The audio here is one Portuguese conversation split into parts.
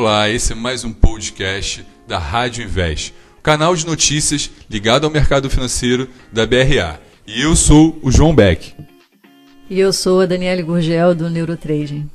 Olá, esse é mais um podcast da Rádio Invest, canal de notícias ligado ao mercado financeiro da BRA. E eu sou o João Beck. E eu sou a Daniele Gurgel do Neurotrading.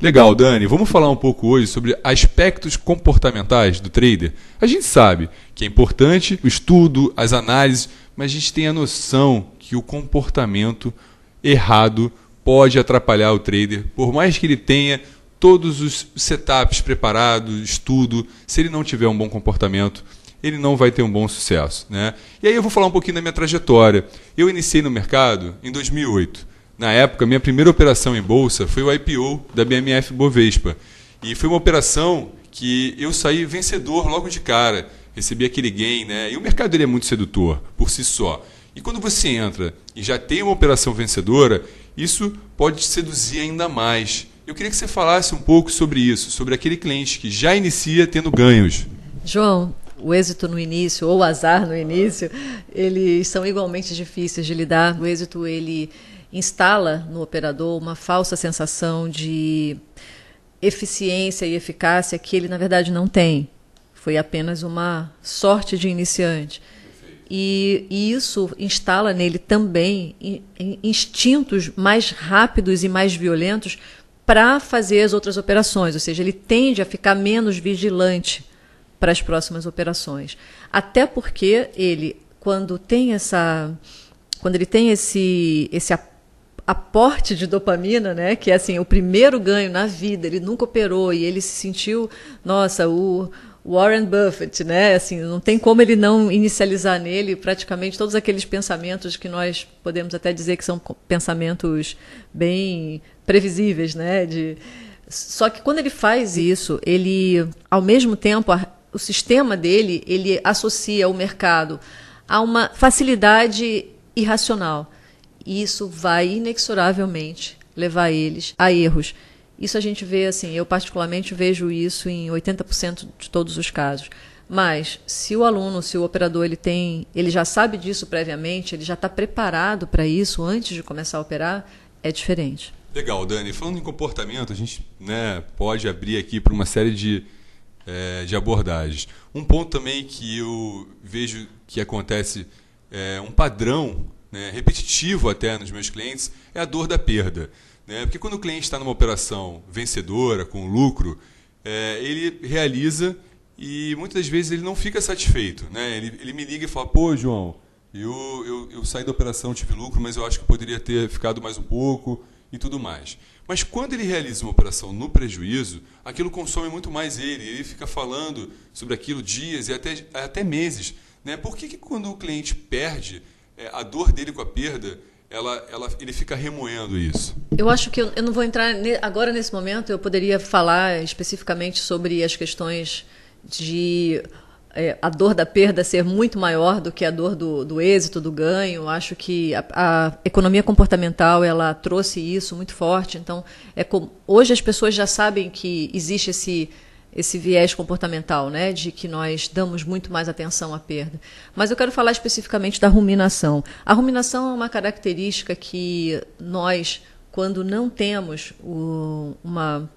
Legal, Dani. Vamos falar um pouco hoje sobre aspectos comportamentais do trader. A gente sabe que é importante o estudo, as análises, mas a gente tem a noção que o comportamento errado pode atrapalhar o trader, por mais que ele tenha todos os setups preparados, estudo, se ele não tiver um bom comportamento, ele não vai ter um bom sucesso. Né? E aí eu vou falar um pouquinho da minha trajetória. Eu iniciei no mercado em 2008. Na época, minha primeira operação em bolsa foi o IPO da BMF Bovespa. E foi uma operação que eu saí vencedor logo de cara. Recebi aquele gain, né? E o mercado ele é muito sedutor por si só. E quando você entra e já tem uma operação vencedora, isso pode te seduzir ainda mais. Eu queria que você falasse um pouco sobre isso, sobre aquele cliente que já inicia tendo ganhos. João, o êxito no início ou o azar no início, eles são igualmente difíceis de lidar. O êxito ele instala no operador uma falsa sensação de eficiência e eficácia que ele, na verdade, não tem. Foi apenas uma sorte de iniciante. E, e, isso instala nele também instintos mais rápidos e mais violentos para fazer as outras operações, ou seja, ele tende a ficar menos vigilante para as próximas operações. Até porque ele, quando tem essa, quando ele tem esse esse aporte de dopamina, né? Que é assim, o primeiro ganho na vida, ele nunca operou e ele se sentiu, nossa, o Warren Buffett, né? Assim, não tem como ele não inicializar nele praticamente todos aqueles pensamentos que nós podemos até dizer que são pensamentos bem previsíveis, né? De... Só que quando ele faz isso, ele, ao mesmo tempo, a, o sistema dele, ele associa o mercado a uma facilidade irracional. E isso vai inexoravelmente levar eles a erros. Isso a gente vê assim, eu particularmente vejo isso em 80% de todos os casos. Mas se o aluno, se o operador ele tem, ele já sabe disso previamente, ele já está preparado para isso antes de começar a operar, é diferente. Legal, Dani. Falando em comportamento, a gente né, pode abrir aqui para uma série de, é, de abordagens. Um ponto também que eu vejo que acontece é um padrão né, repetitivo até nos meus clientes, é a dor da perda. Né? Porque quando o cliente está numa operação vencedora, com lucro, é, ele realiza e muitas vezes ele não fica satisfeito. Né? Ele, ele me liga e fala, pô, João, eu, eu, eu saí da operação, tive lucro, mas eu acho que poderia ter ficado mais um pouco e tudo mais. Mas quando ele realiza uma operação no prejuízo, aquilo consome muito mais ele. Ele fica falando sobre aquilo dias e até, até meses. Né? Por que, que quando o cliente perde, é, a dor dele com a perda, ela, ela, ele fica remoendo isso. Eu acho que eu, eu não vou entrar ne, agora nesse momento. Eu poderia falar especificamente sobre as questões de é, a dor da perda ser muito maior do que a dor do, do êxito, do ganho. Eu acho que a, a, economia comportamental ela trouxe isso muito forte. Então, é hoje as pessoas já sabem que existe esse esse viés comportamental, né, de que nós damos muito mais atenção à perda. Mas eu quero falar especificamente da ruminação. A ruminação é uma característica que nós, quando não temos o, uma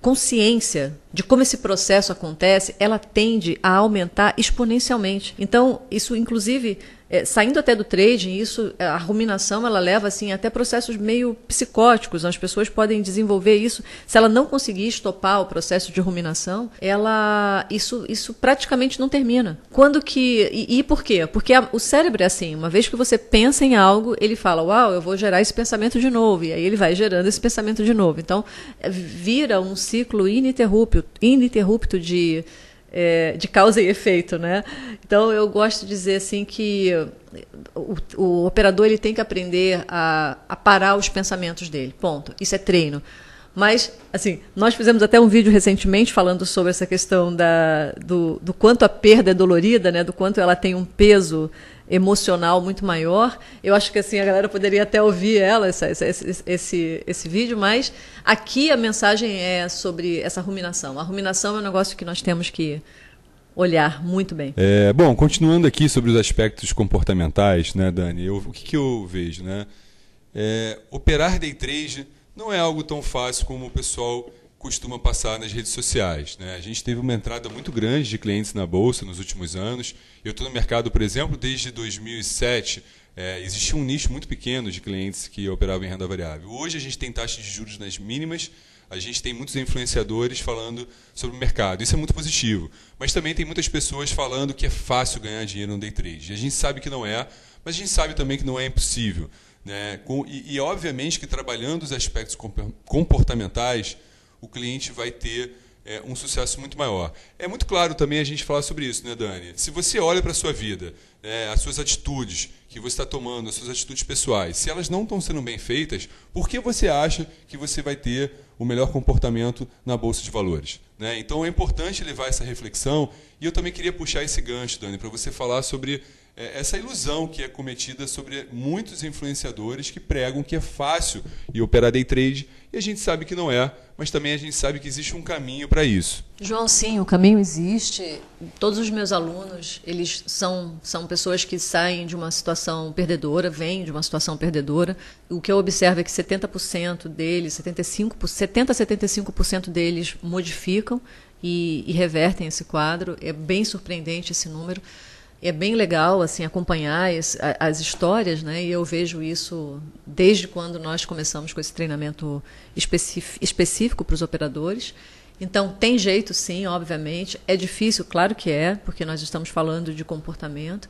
consciência de como esse processo acontece, ela tende a aumentar exponencialmente. Então, isso inclusive é, saindo até do trading, isso, a ruminação, ela leva assim até processos meio psicóticos. As pessoas podem desenvolver isso. Se ela não conseguir estopar o processo de ruminação, ela isso, isso praticamente não termina. Quando que e, e por quê? Porque a, o cérebro é assim. Uma vez que você pensa em algo, ele fala, uau, eu vou gerar esse pensamento de novo. E aí ele vai gerando esse pensamento de novo. Então vira um ciclo ininterrupto, ininterrupto de é, de causa e efeito, né? Então eu gosto de dizer assim que o, o operador ele tem que aprender a, a, parar os pensamentos dele. Ponto. Isso é treino. Mas, assim, nós fizemos até um vídeo recentemente falando sobre essa questão da, do, do quanto a perda é dolorida, né? Do quanto ela tem um peso emocional muito maior. Eu acho que assim a galera poderia até ouvir ela essa, esse, esse, esse vídeo, mas aqui a mensagem é sobre essa ruminação. A ruminação é um negócio que nós temos que olhar muito bem. É, bom, continuando aqui sobre os aspectos comportamentais, né, Dani? Eu, o que, que, eu vejo, né? É, operar day trade não é algo tão fácil como o pessoal costuma passar nas redes sociais. Né? A gente teve uma entrada muito grande de clientes na bolsa nos últimos anos. Eu estou no mercado, por exemplo, desde 2007. É, existia um nicho muito pequeno de clientes que operavam em renda variável. Hoje a gente tem taxas de juros nas mínimas, a gente tem muitos influenciadores falando sobre o mercado. Isso é muito positivo. Mas também tem muitas pessoas falando que é fácil ganhar dinheiro no day trade. A gente sabe que não é, mas a gente sabe também que não é impossível. Né? E, e obviamente que trabalhando os aspectos comportamentais, o cliente vai ter é, um sucesso muito maior. É muito claro também a gente falar sobre isso, né, Dani? Se você olha para a sua vida, é, as suas atitudes que você está tomando, as suas atitudes pessoais, se elas não estão sendo bem feitas, por que você acha que você vai ter o melhor comportamento na Bolsa de Valores? Né? Então é importante levar essa reflexão e eu também queria puxar esse gancho, Dani, para você falar sobre essa ilusão que é cometida sobre muitos influenciadores que pregam que é fácil e operar day trade e a gente sabe que não é, mas também a gente sabe que existe um caminho para isso. João, sim, o caminho existe. Todos os meus alunos, eles são, são pessoas que saem de uma situação perdedora, vêm de uma situação perdedora. O que eu observo é que 70% deles, 75, 70 a 75% deles modificam e, e revertem esse quadro. É bem surpreendente esse número é bem legal assim acompanhar as, as, histórias, né? E eu vejo isso desde quando nós começamos com esse treinamento específico para os operadores. Então tem jeito, sim, obviamente. É difícil, claro que é, porque nós estamos falando de comportamento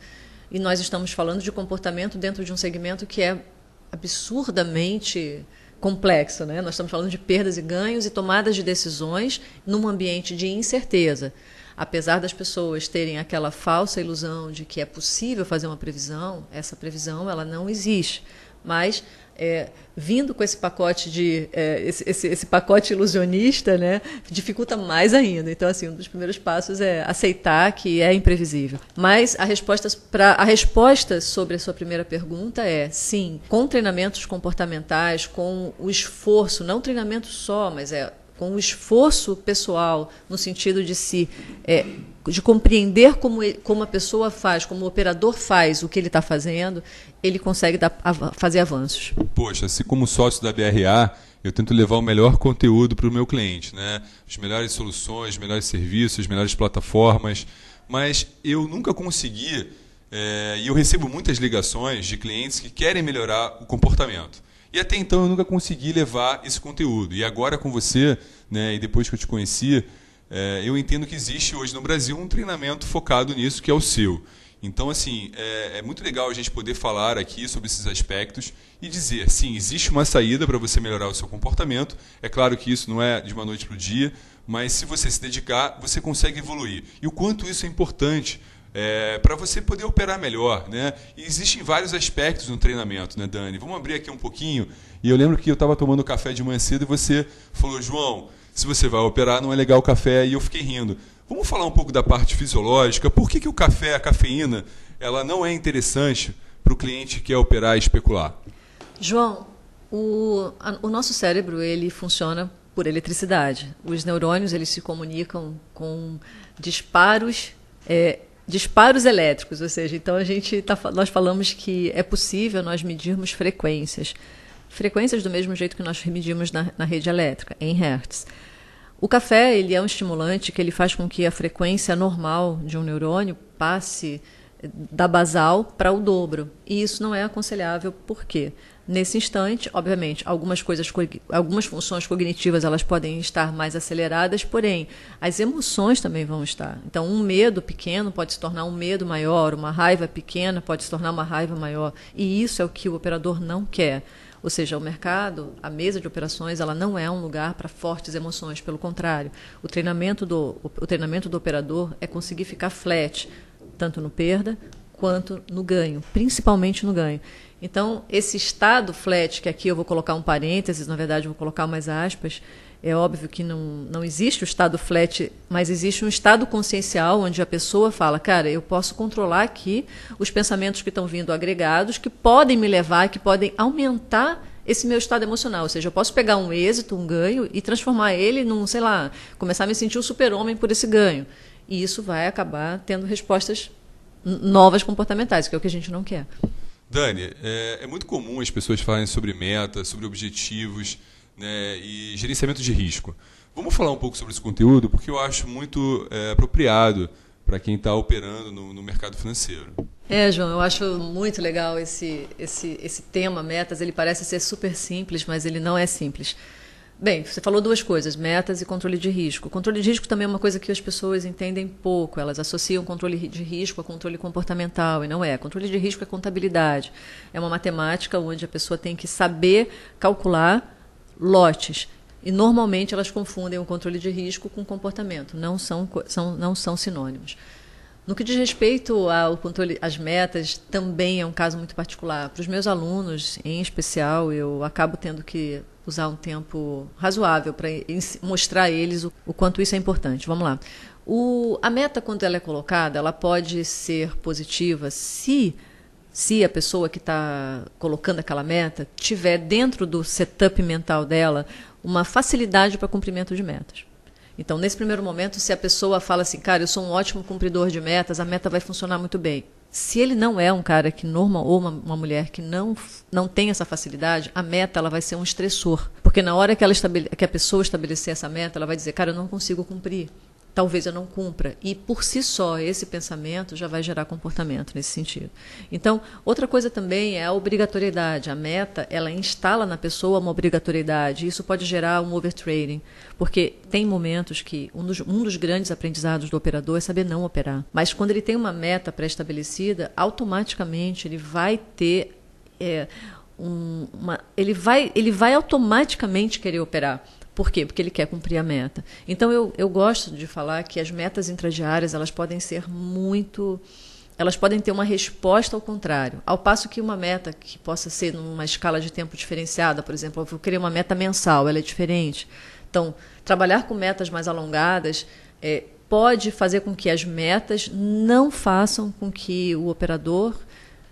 e nós estamos falando de comportamento dentro de um segmento que é absurdamente complexo, né? Nós estamos falando de perdas e ganhos e tomadas de decisões num ambiente de incerteza apesar das pessoas terem aquela falsa ilusão de que é possível fazer uma previsão, essa previsão ela não existe. Mas é, vindo com esse pacote de é, esse, esse, esse, pacote ilusionista, né, dificulta mais ainda. Então, assim, um dos primeiros passos é aceitar que é imprevisível. Mas a resposta para a resposta sobre a sua primeira pergunta é sim, com treinamentos comportamentais, com o esforço, não treinamento só, mas é com o esforço pessoal, no sentido de se é, de compreender como, ele, como a pessoa faz, como o operador faz o que ele está fazendo, ele consegue dar, fazer avanços. Poxa, se como sócio da BRA, eu tento levar o melhor conteúdo para o meu cliente, né? As melhores soluções, os melhores serviços, as melhores plataformas, mas eu nunca consegui, é, e eu recebo muitas ligações de clientes que querem melhorar o comportamento. E até então eu nunca consegui levar esse conteúdo. E agora com você, né, e depois que eu te conheci, é, eu entendo que existe hoje no Brasil um treinamento focado nisso, que é o seu. Então, assim, é, é, muito legal a gente poder falar aqui sobre esses aspectos e dizer, sim, existe uma saída para você melhorar o seu comportamento. É claro que isso não é de uma noite para o dia, mas se você se dedicar, você consegue evoluir. E o quanto isso é importante é, para você poder operar melhor. Né? E existem vários aspectos no treinamento, né, Dani? Vamos abrir aqui um pouquinho. E eu lembro que eu estava tomando café de manhã cedo e você falou, João, se você vai operar, não é legal o café. E eu fiquei rindo. Vamos falar um pouco da parte fisiológica. Por que, que o café, a cafeína, ela não é interessante para o cliente que quer operar e especular? João, o, a, o nosso cérebro ele funciona por eletricidade. Os neurônios eles se comunicam com disparos é, disparos elétricos, ou seja, então a gente tá, nós falamos que é possível nós medirmos frequências, frequências do mesmo jeito que nós medimos na, na rede elétrica, em hertz. O café ele é um estimulante que ele faz com que a frequência normal de um neurônio passe da basal para o dobro. E isso não é aconselhável, por quê? Nesse instante, obviamente, algumas coisas, algumas funções cognitivas elas podem estar mais aceleradas, porém, as emoções também vão estar. Então, um medo pequeno pode se tornar um medo maior, uma raiva pequena pode se tornar uma raiva maior. E isso é o que o operador não quer. Ou seja, o mercado, a mesa de operações, ela não é um lugar para fortes emoções, pelo contrário. O treinamento do, o treinamento do operador é conseguir ficar flat, tanto no perda quanto no ganho, principalmente no ganho. Então, esse estado flat, que aqui eu vou colocar um parênteses, na verdade, vou colocar umas aspas, é óbvio que não, não existe o estado flat, mas existe um estado consciencial onde a pessoa fala, cara, eu posso controlar aqui os pensamentos que estão vindo agregados, que podem me levar, que podem aumentar esse meu estado emocional. Ou seja, eu posso pegar um êxito, um ganho, e transformar ele num, sei lá, começar a me sentir um super-homem por esse ganho. E isso vai acabar tendo respostas novas comportamentais, que é o que a gente não quer. Dani, é, é muito comum as pessoas falarem sobre metas, sobre objetivos né, e gerenciamento de risco. Vamos falar um pouco sobre esse conteúdo, porque eu acho muito é, apropriado para quem está operando no, no, mercado financeiro. É, João, eu acho muito legal esse, esse, esse tema, metas. Ele parece ser super simples, mas ele não é simples. Bem, você falou duas coisas, metas e controle de risco. Controle de risco também é uma coisa que as pessoas entendem pouco. Elas associam controle de risco a controle comportamental, e não é. Controle de risco é contabilidade. É uma matemática onde a pessoa tem que saber calcular lotes. E normalmente elas confundem o controle de risco com comportamento. Não são, são, não são sinônimos. No que diz respeito ao controle, às metas, também é um caso muito particular. Para os meus alunos, em especial, eu acabo tendo que usar um tempo razoável para mostrar a eles o, o, quanto isso é importante. Vamos lá. O, a meta, quando ela é colocada, ela pode ser positiva se, se a pessoa que está colocando aquela meta tiver dentro do setup mental dela uma facilidade para cumprimento de metas. Então, nesse primeiro momento, se a pessoa fala assim, cara, eu sou um ótimo cumpridor de metas, a meta vai funcionar muito bem. Se ele não é um cara que normal ou uma, uma, mulher que não, não tem essa facilidade, a meta ela vai ser um estressor. Porque na hora que, ela estabele, que a pessoa estabelecer essa meta, ela vai dizer, cara, eu não consigo cumprir talvez eu não cumpra. E por si só, esse pensamento já vai gerar comportamento nesse sentido. Então, outra coisa também é a obrigatoriedade. A meta, ela instala na pessoa uma obrigatoriedade. Isso pode gerar um overtrading, porque tem momentos que um dos, um dos grandes aprendizados do operador é saber não operar. Mas quando ele tem uma meta pré-estabelecida, automaticamente ele vai ter é, um, uma, ele vai ele vai automaticamente querer operar por quê? Porque ele quer cumprir a meta. Então eu, eu gosto de falar que as metas intradiárias elas podem ser muito elas podem ter uma resposta ao contrário. Ao passo que uma meta que possa ser numa escala de tempo diferenciada, por exemplo, eu vou querer uma meta mensal, ela é diferente. Então, trabalhar com metas mais alongadas é, pode fazer com que as metas não façam com que o operador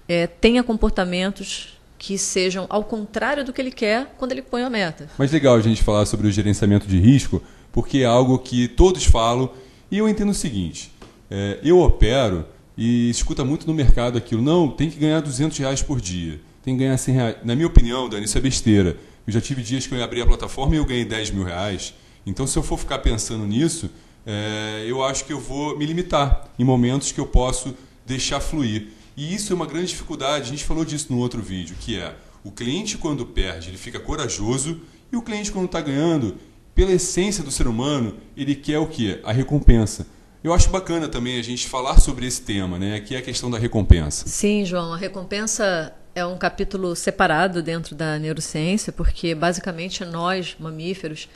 é, tenha comportamentos que sejam ao contrário do que ele quer quando ele põe a meta. Mas legal a gente falar sobre o gerenciamento de risco, porque é algo que todos falam e eu entendo o seguinte: é, eu opero e escuta muito no mercado aquilo, não, tem que ganhar 200 reais por dia, tem que ganhar 100 reais. Na minha opinião, Dani, isso é besteira. Eu já tive dias que eu abri a plataforma e eu ganhei 10 mil reais. Então, se eu for ficar pensando nisso, é, eu acho que eu vou me limitar em momentos que eu posso deixar fluir. E isso é uma grande dificuldade, a gente falou disso no outro vídeo, que é o cliente quando perde, ele fica corajoso, e o cliente quando está ganhando, pela essência do ser humano, ele quer o quê? A recompensa. Eu acho bacana também a gente falar sobre esse tema, né? que é a questão da recompensa. Sim, João, a recompensa é um capítulo separado dentro da neurociência, porque basicamente nós, mamíferos,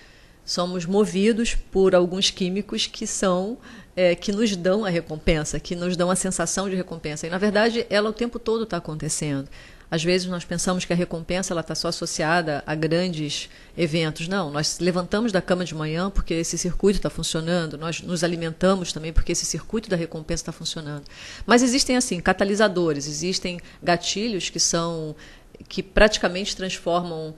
somos movidos por alguns químicos que são é, que nos dão a recompensa, que nos dão a sensação de recompensa. E, na verdade, ela o tempo todo está acontecendo. Às vezes nós pensamos que a recompensa ela está só associada a grandes eventos. Não, nós levantamos da cama de manhã porque esse circuito está funcionando, nós nos alimentamos também porque esse circuito da recompensa está funcionando. Mas existem assim catalisadores, existem gatilhos que são que praticamente transformam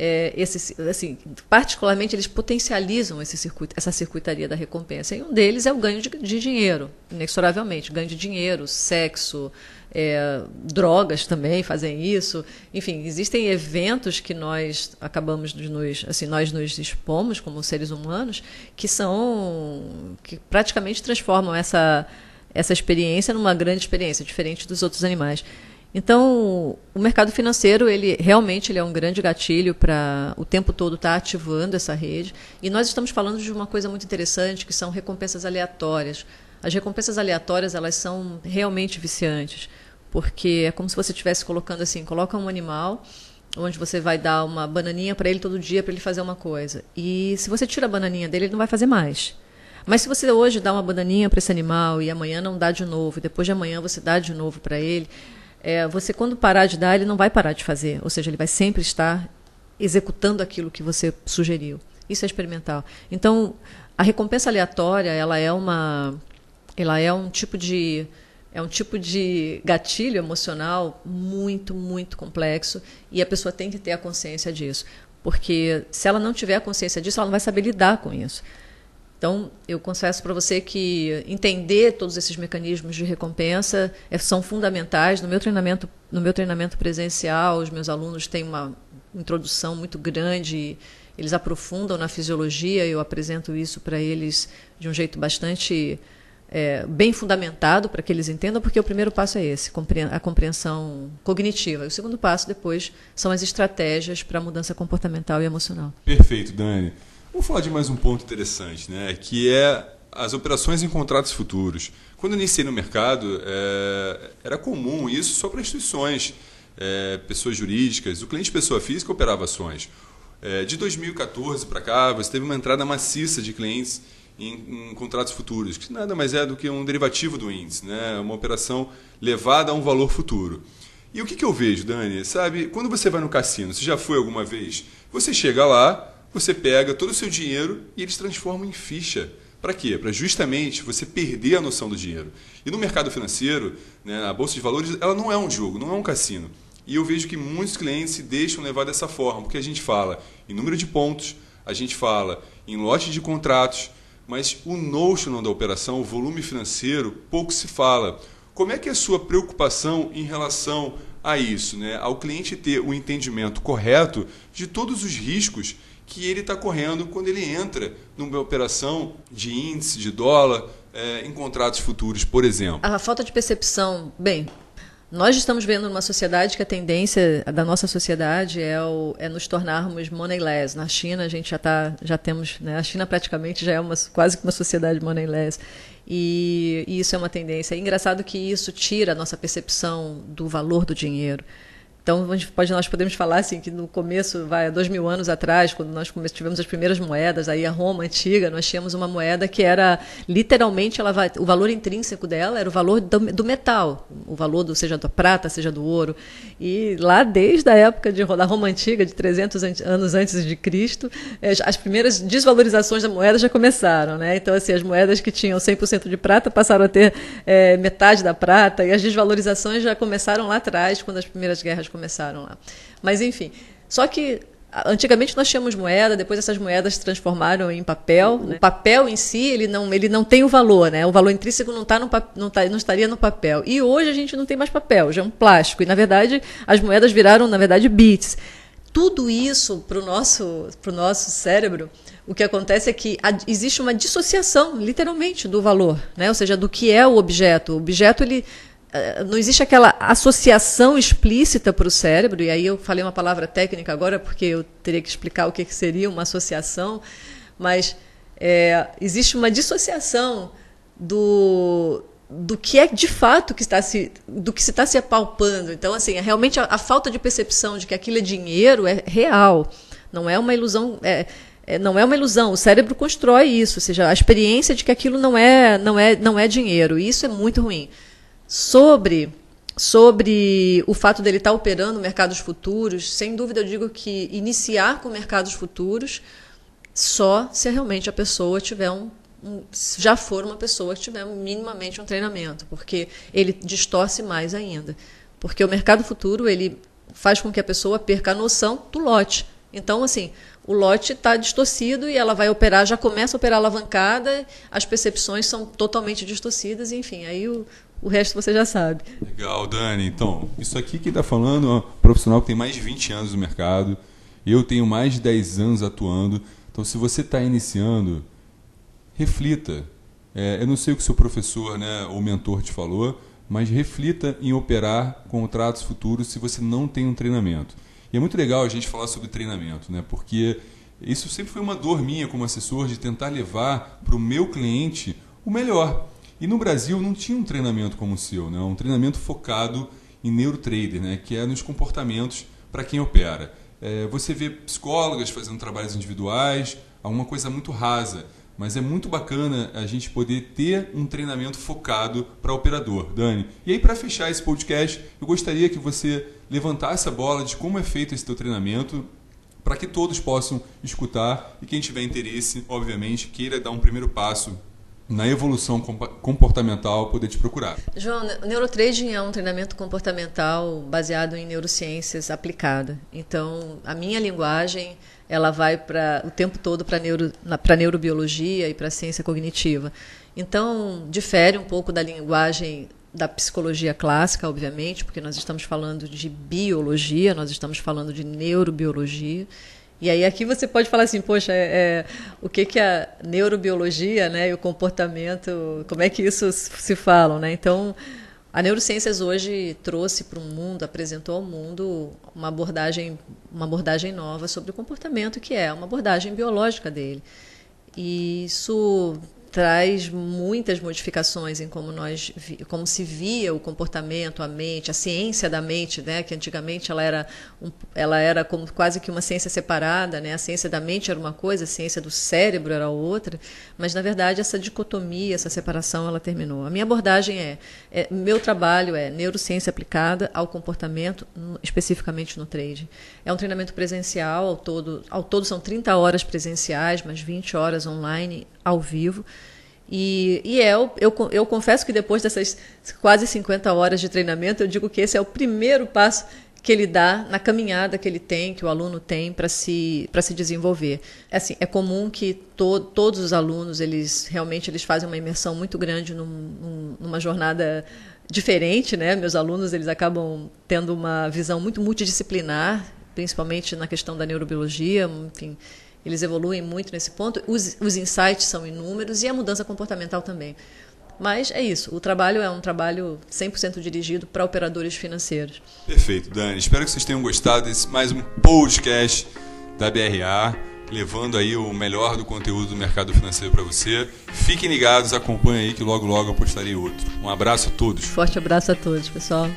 é, esse, assim, particularmente eles potencializam esse circuito, essa circuitaria da recompensa. E um deles é o ganho de, de dinheiro, inexoravelmente. Ganho de dinheiro, sexo, é, drogas também fazem isso. Enfim, existem eventos que nós acabamos de nos, assim, nós nos expomos como seres humanos, que são que praticamente transformam essa essa experiência numa grande experiência, diferente dos outros animais. Então, o mercado financeiro, ele realmente ele é um grande gatilho para o tempo todo estar tá ativando essa rede. E nós estamos falando de uma coisa muito interessante, que são recompensas aleatórias. As recompensas aleatórias, elas são realmente viciantes, porque é como se você estivesse colocando assim, coloca um animal onde você vai dar uma bananinha para ele todo dia para ele fazer uma coisa. E se você tira a bananinha dele, ele não vai fazer mais. Mas se você hoje dá uma bananinha para esse animal e amanhã não dá de novo, e depois de amanhã você dá de novo para ele, é, você quando parar de dar, ele não vai parar de fazer. Ou seja, ele vai sempre estar executando aquilo que você sugeriu. Isso é experimental. Então, a recompensa aleatória, ela é uma, ela é um tipo de é um tipo de gatilho emocional muito, muito complexo e a pessoa tem que ter a consciência disso. Porque se ela não tiver a consciência disso, ela não vai saber lidar com isso. Então, eu confesso para você que entender todos esses mecanismos de recompensa é, são fundamentais. No meu treinamento, no meu treinamento presencial, os meus alunos têm uma introdução muito grande, eles aprofundam na fisiologia, eu apresento isso para eles de um jeito bastante é, bem fundamentado para que eles entendam, porque o primeiro passo é esse, a compreensão cognitiva. E o segundo passo depois são as estratégias para a mudança comportamental e emocional. Perfeito, Dani. Vamos falar de mais um ponto interessante, né? que é as operações em contratos futuros. Quando eu iniciei no mercado, é, era comum isso só para instituições, é, pessoas jurídicas. O cliente pessoa física operava ações. É, de 2014 para cá, você teve uma entrada maciça de clientes em, em, contratos futuros, que nada mais é do que um derivativo do índice, né? uma operação levada a um valor futuro. E o que, que eu vejo, Dani? Sabe, quando você vai no cassino, você já foi alguma vez? Você chega lá, você pega todo o seu dinheiro e eles transformam em ficha. Para quê? Para justamente você perder a noção do dinheiro. E no mercado financeiro, né, a bolsa de valores, ela não é um jogo, não é um cassino. E eu vejo que muitos clientes se deixam levar dessa forma, porque a gente fala em número de pontos, a gente fala em lote de contratos, mas o notional da operação, o volume financeiro, pouco se fala. Como é que é a sua preocupação em relação a isso, né? ao cliente ter o entendimento correto de todos os riscos que ele está correndo quando ele entra numa operação de índice, de dólar, é, em contratos futuros, por exemplo? A falta de percepção, bem, nós estamos vendo numa sociedade que a tendência da nossa sociedade é, o, é nos tornarmos moneyless. Na China a gente já tá, já temos, né, a China praticamente já é uma, quase que uma sociedade moneyless. E, e isso é uma tendência. É engraçado que isso tira a nossa percepção do valor do dinheiro. Então, pode, nós podemos falar assim que no começo, vai, dois mil anos atrás, quando nós tivemos as primeiras moedas, aí a Roma antiga, nós tínhamos uma moeda que era literalmente, ela, o valor intrínseco dela era o valor do, do, metal, o valor do, seja da prata, seja do ouro. E lá desde a época de, da Roma antiga, de 300 anos antes de Cristo, eh, as primeiras desvalorizações da moeda já começaram. Né? Então, assim, as moedas que tinham 100% de prata passaram a ter é, metade da prata, e as desvalorizações já começaram lá atrás, quando as primeiras guerras começaram começaram lá. Mas enfim, só que Antigamente nós tínhamos moeda, depois essas moedas se transformaram em papel. Né? O papel em si ele não, ele não tem o valor, né? O valor intrínseco não, tá no, não, tá, não estaria no papel. E hoje a gente não tem mais papel, já é um plástico. E na verdade as moedas viraram, na verdade, bits. Tudo isso para o nosso, pro nosso cérebro, o que acontece é que existe uma dissociação, literalmente, do valor, né? ou seja, do que é o objeto. O objeto ele não existe aquela associação explícita para o cérebro, e aí eu falei uma palavra técnica agora, porque eu teria que explicar o que seria uma associação, mas é, existe uma dissociação do, do que é de fato que está se, do que se está se apalpando. Então, assim, é realmente a, a, falta de percepção de que aquilo é dinheiro é real, não é uma ilusão. É, é, não é uma ilusão. O cérebro constrói isso, ou seja, a experiência de que aquilo não é, não é, não é dinheiro. E isso é muito ruim sobre sobre o fato dele estar operando mercados futuros, sem dúvida eu digo que iniciar com mercados futuros só se realmente a pessoa tiver um, um já for uma pessoa que tiver minimamente um treinamento, porque ele distorce mais ainda. Porque o mercado futuro ele faz com que a pessoa perca a noção do lote. Então, assim, o lote está distorcido e ela vai operar, já começa a operar alavancada, as percepções são totalmente distorcidas, enfim, aí o, o resto você já sabe. Legal, Dani. Então, isso aqui que está falando é um profissional que tem mais de 20 anos no mercado. Eu tenho mais de 10 anos atuando. Então, se você está iniciando, reflita. É, eu não sei o que seu professor né, ou mentor te falou, mas reflita em operar contratos futuros se você não tem um treinamento. E é muito legal a gente falar sobre treinamento, né? porque isso sempre foi uma dor minha como assessor de tentar levar para o meu cliente o melhor. E no Brasil não tinha um treinamento como o seu, né? um treinamento focado em neurotrader, né? que é nos comportamentos para quem opera. É, você vê psicólogas fazendo trabalhos individuais, alguma coisa muito rasa, mas é muito bacana a gente poder ter um treinamento focado para operador, Dani. E aí, para fechar esse podcast, eu gostaria que você levantasse a bola de como é feito esse teu treinamento, para que todos possam escutar e quem tiver interesse, obviamente, queira dar um primeiro passo na evolução comportamental poder te procurar. João, neurotrading é um treinamento comportamental baseado em neurociências aplicada. Então, a minha linguagem ela vai para o tempo todo para neuro, a neurobiologia e para ciência cognitiva. Então, difere um pouco da linguagem da psicologia clássica, obviamente, porque nós estamos falando de biologia, nós estamos falando de neurobiologia. E aí aqui você pode falar assim, poxa, é, é, o que que a neurobiologia, né, e o comportamento, como é que isso se falam, né? Então, a neurociências hoje trouxe para o mundo, apresentou ao mundo uma abordagem, uma abordagem nova sobre o comportamento, que é uma abordagem biológica dele. E isso traz muitas modificações em como nós como se via o comportamento a mente a ciência da mente né? Que antigamente ela era um, ela era como quase que uma ciência separada né? A ciência da mente era uma coisa a ciência do cérebro era outra. Mas na verdade essa dicotomia essa separação ela terminou. A minha abordagem é, é meu trabalho é neurociência aplicada ao comportamento especificamente no trade é um treinamento presencial ao todo ao todo são 30 horas presenciais mas 20 horas online ao vivo. E, e é, eu, eu, eu confesso que depois dessas quase 50 horas de treinamento, eu digo que esse é o primeiro passo que ele dá na caminhada que ele tem, que o aluno tem para se, se desenvolver. Assim, é comum que to, todos os alunos, eles realmente eles fazem uma imersão muito grande num, num, numa jornada diferente, né? Meus alunos, eles acabam tendo uma visão muito multidisciplinar, principalmente na questão da neurobiologia, enfim, eles evoluem muito nesse ponto. Os, os insights são inúmeros e a mudança comportamental também. Mas é isso, o trabalho é um trabalho 100% dirigido para operadores financeiros. Perfeito, Dani. Espero que vocês tenham gostado desse mais um podcast da BRA, levando aí o melhor do conteúdo do mercado financeiro para você. Fiquem ligados, acompanhem aí que logo logo eu postarei outro. Um abraço a todos. Forte abraço a todos, pessoal.